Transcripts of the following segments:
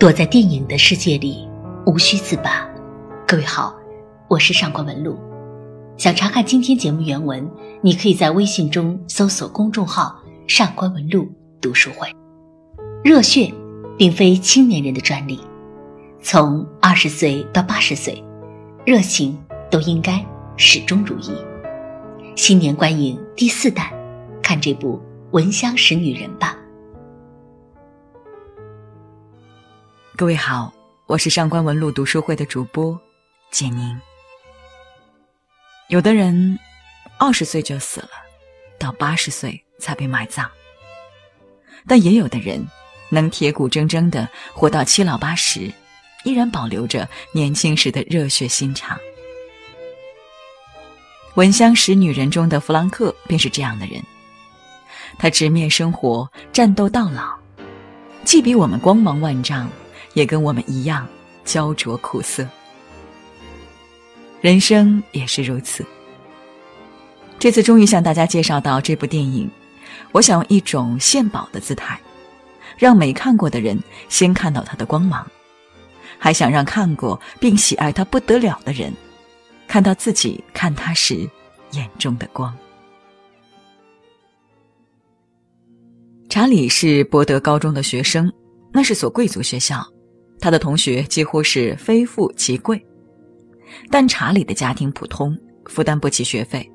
躲在电影的世界里，无需自拔。各位好，我是上官文露。想查看今天节目原文，你可以在微信中搜索公众号“上官文露读书会”。热血并非青年人的专利，从二十岁到八十岁，热情都应该始终如一。新年观影第四弹，看这部《闻香识女人》吧。各位好，我是上官文露读书会的主播简宁。有的人二十岁就死了，到八十岁才被埋葬；但也有的人能铁骨铮铮的活到七老八十，依然保留着年轻时的热血心肠。《闻香识女人》中的弗兰克便是这样的人，他直面生活，战斗到老，既比我们光芒万丈。也跟我们一样焦灼苦涩，人生也是如此。这次终于向大家介绍到这部电影，我想用一种献宝的姿态，让没看过的人先看到它的光芒，还想让看过并喜爱它不得了的人，看到自己看他时眼中的光。查理是博德高中的学生，那是所贵族学校。他的同学几乎是非富即贵，但查理的家庭普通，负担不起学费，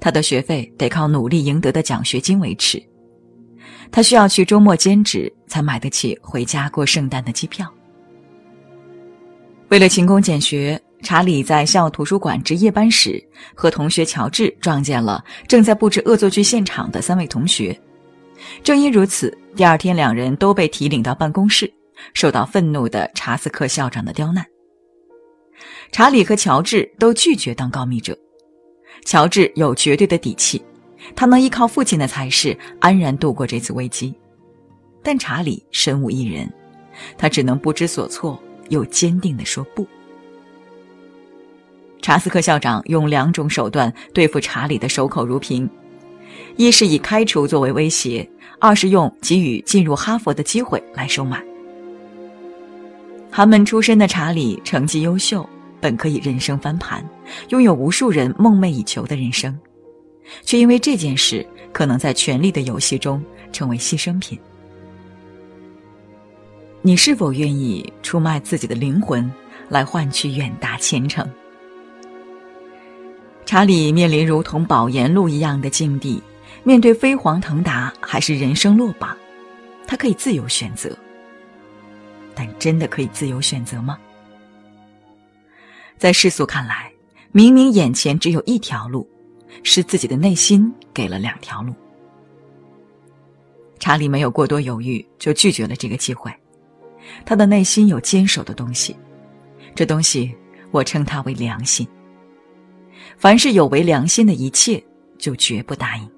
他的学费得靠努力赢得的奖学金维持。他需要去周末兼职才买得起回家过圣诞的机票。为了勤工俭学，查理在校图书馆值夜班时，和同学乔治撞见了正在布置恶作剧现场的三位同学。正因如此，第二天两人都被提领到办公室。受到愤怒的查斯克校长的刁难，查理和乔治都拒绝当告密者。乔治有绝对的底气，他能依靠父亲的才识安然度过这次危机。但查理身无一人，他只能不知所措，又坚定地说不。查斯克校长用两种手段对付查理的守口如瓶：一是以开除作为威胁，二是用给予进入哈佛的机会来收买。寒门出身的查理成绩优秀，本可以人生翻盘，拥有无数人梦寐以求的人生，却因为这件事可能在权力的游戏中成为牺牲品。你是否愿意出卖自己的灵魂来换取远大前程？查理面临如同保研路一样的境地，面对飞黄腾达还是人生落榜，他可以自由选择。但真的可以自由选择吗？在世俗看来，明明眼前只有一条路，是自己的内心给了两条路。查理没有过多犹豫，就拒绝了这个机会。他的内心有坚守的东西，这东西我称它为良心。凡是有违良心的一切，就绝不答应。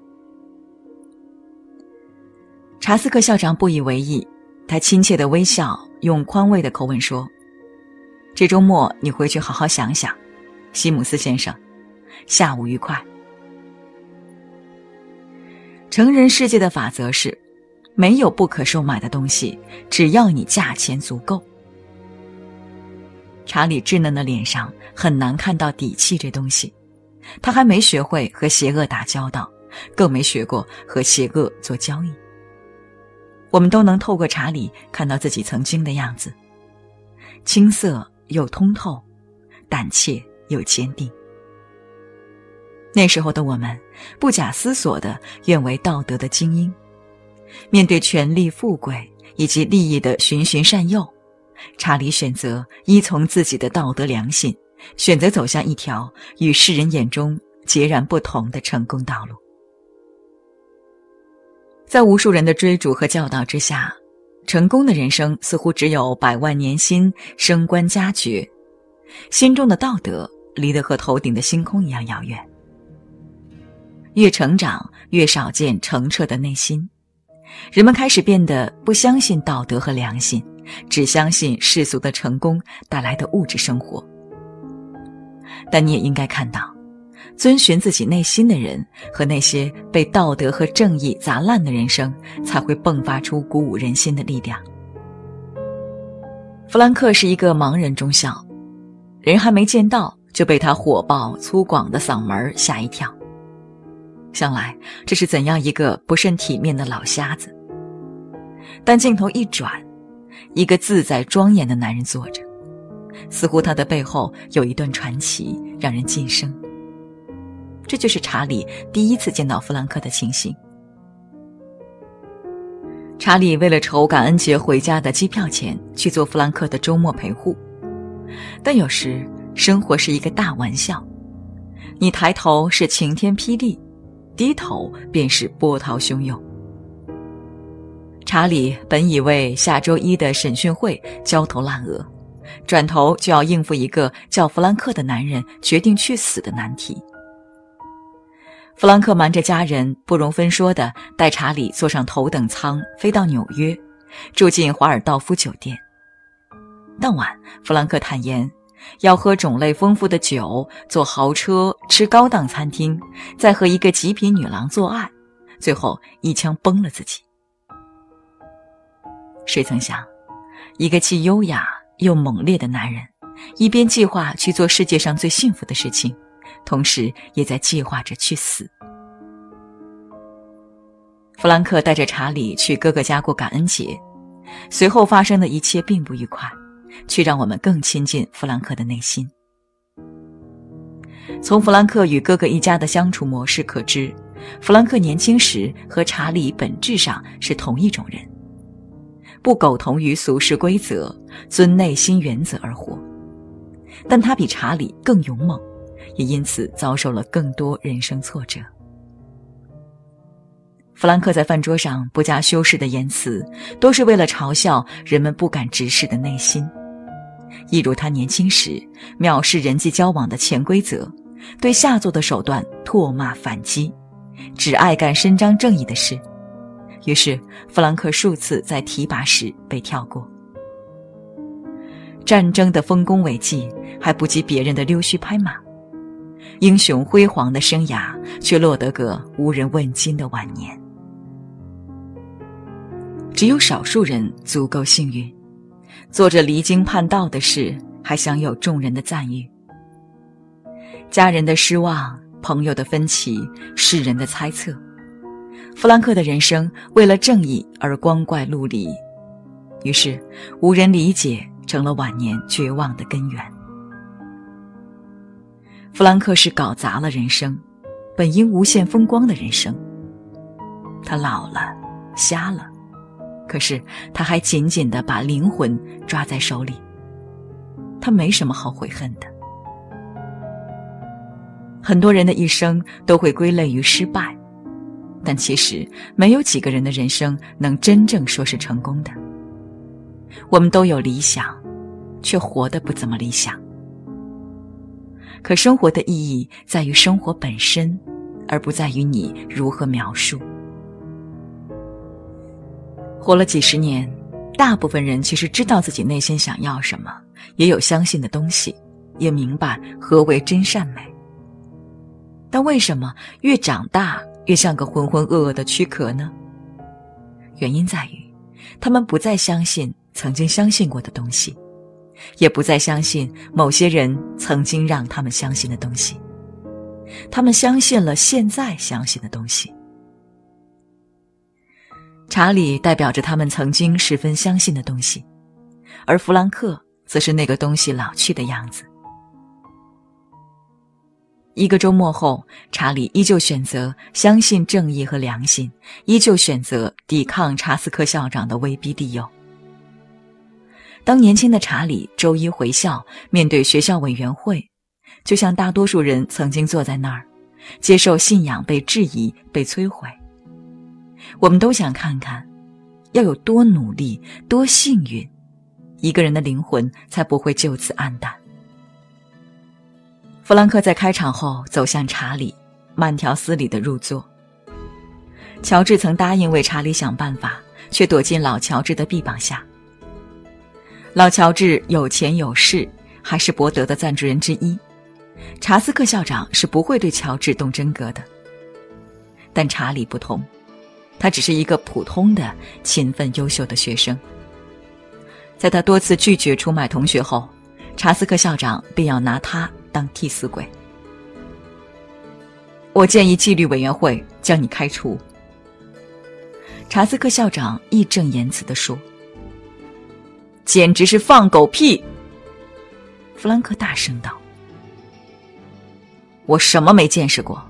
查斯克校长不以为意，他亲切的微笑。用宽慰的口吻说：“这周末你回去好好想想，西姆斯先生，下午愉快。”成人世界的法则是，没有不可售买的东西，只要你价钱足够。查理稚嫩的脸上很难看到底气这东西，他还没学会和邪恶打交道，更没学过和邪恶做交易。我们都能透过查理看到自己曾经的样子，青涩又通透，胆怯又坚定。那时候的我们，不假思索的愿为道德的精英，面对权力、富贵以及利益的循循善诱，查理选择依从自己的道德良心，选择走向一条与世人眼中截然不同的成功道路。在无数人的追逐和教导之下，成功的人生似乎只有百万年薪、升官加爵，心中的道德离得和头顶的星空一样遥远。越成长，越少见澄澈的内心，人们开始变得不相信道德和良心，只相信世俗的成功带来的物质生活。但你也应该看到。遵循自己内心的人和那些被道德和正义砸烂的人生，才会迸发出鼓舞人心的力量。弗兰克是一个盲人中校，人还没见到就被他火爆粗犷的嗓门吓一跳。想来这是怎样一个不甚体面的老瞎子。但镜头一转，一个自在庄严的男人坐着，似乎他的背后有一段传奇，让人噤声。这就是查理第一次见到弗兰克的情形。查理为了筹感恩节回家的机票钱，去做弗兰克的周末陪护。但有时生活是一个大玩笑，你抬头是晴天霹雳，低头便是波涛汹涌。查理本以为下周一的审讯会焦头烂额，转头就要应付一个叫弗兰克的男人决定去死的难题。弗兰克瞒着家人，不容分说的带查理坐上头等舱，飞到纽约，住进华尔道夫酒店。当晚，弗兰克坦言，要喝种类丰富的酒，坐豪车，吃高档餐厅，再和一个极品女郎做爱，最后一枪崩了自己。谁曾想，一个既优雅又猛烈的男人，一边计划去做世界上最幸福的事情。同时，也在计划着去死。弗兰克带着查理去哥哥家过感恩节，随后发生的一切并不愉快，却让我们更亲近弗兰克的内心。从弗兰克与哥哥一家的相处模式可知，弗兰克年轻时和查理本质上是同一种人，不苟同于俗世规则，遵内心原则而活。但他比查理更勇猛。也因此遭受了更多人生挫折。弗兰克在饭桌上不加修饰的言辞，都是为了嘲笑人们不敢直视的内心。一如他年轻时藐视人际交往的潜规则，对下作的手段唾骂反击，只爱干伸张正义的事。于是，弗兰克数次在提拔时被跳过。战争的丰功伟绩还不及别人的溜须拍马。英雄辉煌的生涯，却落得个无人问津的晚年。只有少数人足够幸运，做着离经叛道的事，还享有众人的赞誉。家人的失望，朋友的分歧，世人的猜测，弗兰克的人生为了正义而光怪陆离，于是无人理解，成了晚年绝望的根源。弗兰克是搞砸了人生，本应无限风光的人生。他老了，瞎了，可是他还紧紧的把灵魂抓在手里。他没什么好悔恨的。很多人的一生都会归类于失败，但其实没有几个人的人生能真正说是成功的。我们都有理想，却活得不怎么理想。可生活的意义在于生活本身，而不在于你如何描述。活了几十年，大部分人其实知道自己内心想要什么，也有相信的东西，也明白何为真善美。但为什么越长大越像个浑浑噩噩的躯壳呢？原因在于，他们不再相信曾经相信过的东西。也不再相信某些人曾经让他们相信的东西，他们相信了现在相信的东西。查理代表着他们曾经十分相信的东西，而弗兰克则是那个东西老去的样子。一个周末后，查理依旧选择相信正义和良心，依旧选择抵抗查斯克校长的威逼利诱。当年轻的查理周一回校，面对学校委员会，就像大多数人曾经坐在那儿，接受信仰被质疑、被摧毁。我们都想看看，要有多努力、多幸运，一个人的灵魂才不会就此黯淡。弗兰克在开场后走向查理，慢条斯理的入座。乔治曾答应为查理想办法，却躲进老乔治的臂膀下。老乔治有钱有势，还是伯德的赞助人之一。查斯克校长是不会对乔治动真格的。但查理不同，他只是一个普通的、勤奋、优秀的学生。在他多次拒绝出卖同学后，查斯克校长便要拿他当替死鬼。我建议纪律委员会将你开除。查斯克校长义正言辞地说：“简直是放狗屁！”弗兰克大声道：“我什么没见识过？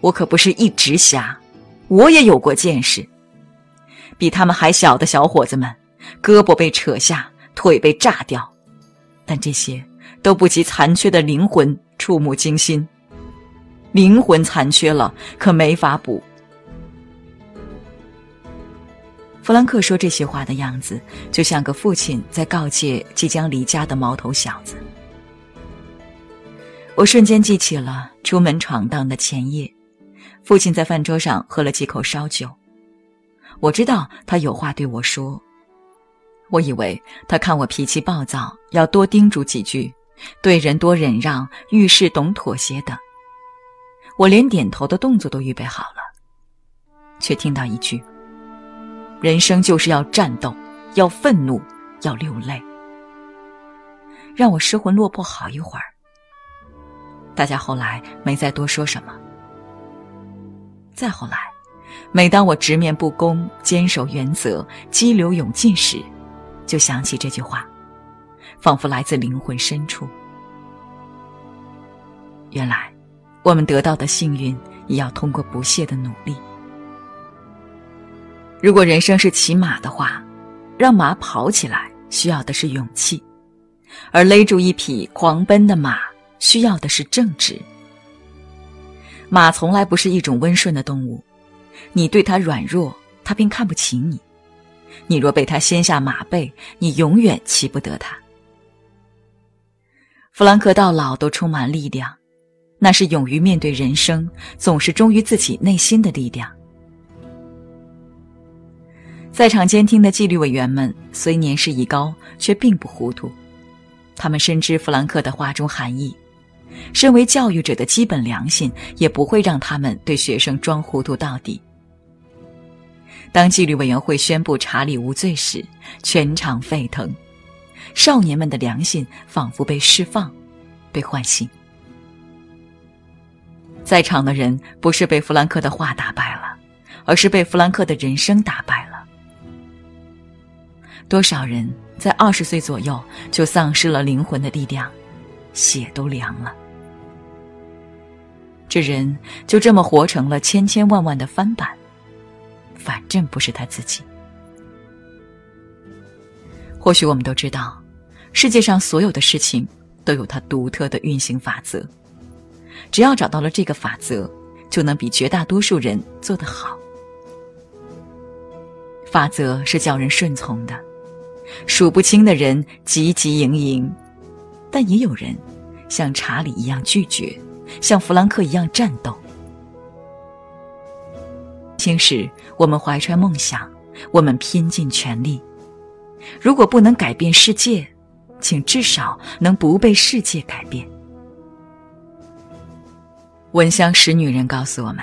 我可不是一直瞎，我也有过见识。比他们还小的小伙子们，胳膊被扯下，腿被炸掉，但这些都不及残缺的灵魂触目惊心。”灵魂残缺了，可没法补。弗兰克说这些话的样子，就像个父亲在告诫即将离家的毛头小子。我瞬间记起了出门闯荡的前夜，父亲在饭桌上喝了几口烧酒。我知道他有话对我说，我以为他看我脾气暴躁，要多叮嘱几句，对人多忍让，遇事懂妥协等。我连点头的动作都预备好了，却听到一句：“人生就是要战斗，要愤怒，要流泪。”让我失魂落魄好一会儿。大家后来没再多说什么。再后来，每当我直面不公、坚守原则、激流勇进时，就想起这句话，仿佛来自灵魂深处。原来。我们得到的幸运，也要通过不懈的努力。如果人生是骑马的话，让马跑起来需要的是勇气，而勒住一匹狂奔的马需要的是正直。马从来不是一种温顺的动物，你对它软弱，它便看不起你；你若被它掀下马背，你永远骑不得它。弗兰克到老都充满力量。那是勇于面对人生，总是忠于自己内心的力量。在场监听的纪律委员们虽年事已高，却并不糊涂，他们深知弗兰克的话中含义。身为教育者的基本良心，也不会让他们对学生装糊涂到底。当纪律委员会宣布查理无罪时，全场沸腾，少年们的良心仿佛被释放，被唤醒。在场的人不是被弗兰克的话打败了，而是被弗兰克的人生打败。多少人在二十岁左右就丧失了灵魂的力量，血都凉了。这人就这么活成了千千万万的翻版，反正不是他自己。或许我们都知道，世界上所有的事情都有它独特的运行法则。只要找到了这个法则，就能比绝大多数人做得好。法则是叫人顺从的，数不清的人汲汲营营，但也有人像查理一样拒绝，像弗兰克一样战斗。轻时，我们怀揣梦想，我们拼尽全力。如果不能改变世界，请至少能不被世界改变。闻香识女人告诉我们：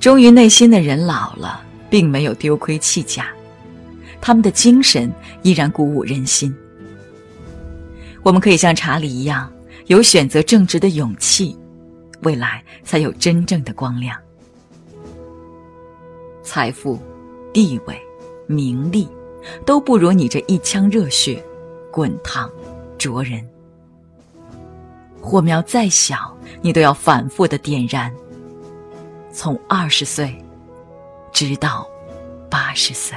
忠于内心的人老了，并没有丢盔弃甲，他们的精神依然鼓舞人心。我们可以像查理一样，有选择正直的勇气，未来才有真正的光亮。财富、地位、名利，都不如你这一腔热血，滚烫、灼人。火苗再小，你都要反复的点燃。从二十岁，直到八十岁。